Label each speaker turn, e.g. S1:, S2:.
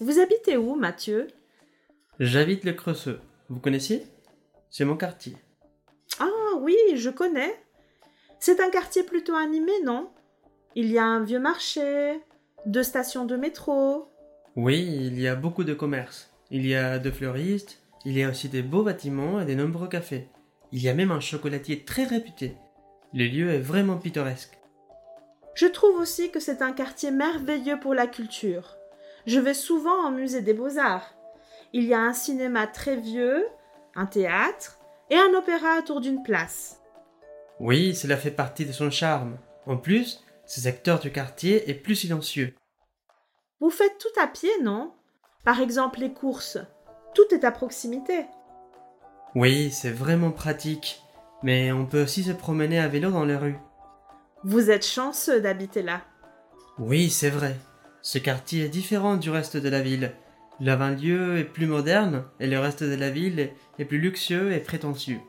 S1: Vous habitez où, Mathieu?
S2: J'habite le Creuseux. Vous connaissiez? C'est mon quartier.
S1: Ah oui, je connais. C'est un quartier plutôt animé, non? Il y a un vieux marché, deux stations de métro.
S2: Oui, il y a beaucoup de commerces. Il y a de fleuristes, il y a aussi des beaux bâtiments et de nombreux cafés. Il y a même un chocolatier très réputé. Le lieu est vraiment pittoresque.
S1: Je trouve aussi que c'est un quartier merveilleux pour la culture. Je vais souvent au musée des beaux-arts. Il y a un cinéma très vieux, un théâtre et un opéra autour d'une place.
S2: Oui, cela fait partie de son charme. En plus, ce secteur du quartier est plus silencieux.
S1: Vous faites tout à pied, non? Par exemple les courses. Tout est à proximité.
S2: Oui, c'est vraiment pratique. Mais on peut aussi se promener à vélo dans les rues.
S1: Vous êtes chanceux d'habiter là.
S2: Oui, c'est vrai. Ce quartier est différent du reste de la ville. Le lieu est plus moderne et le reste de la ville est plus luxueux et prétentieux.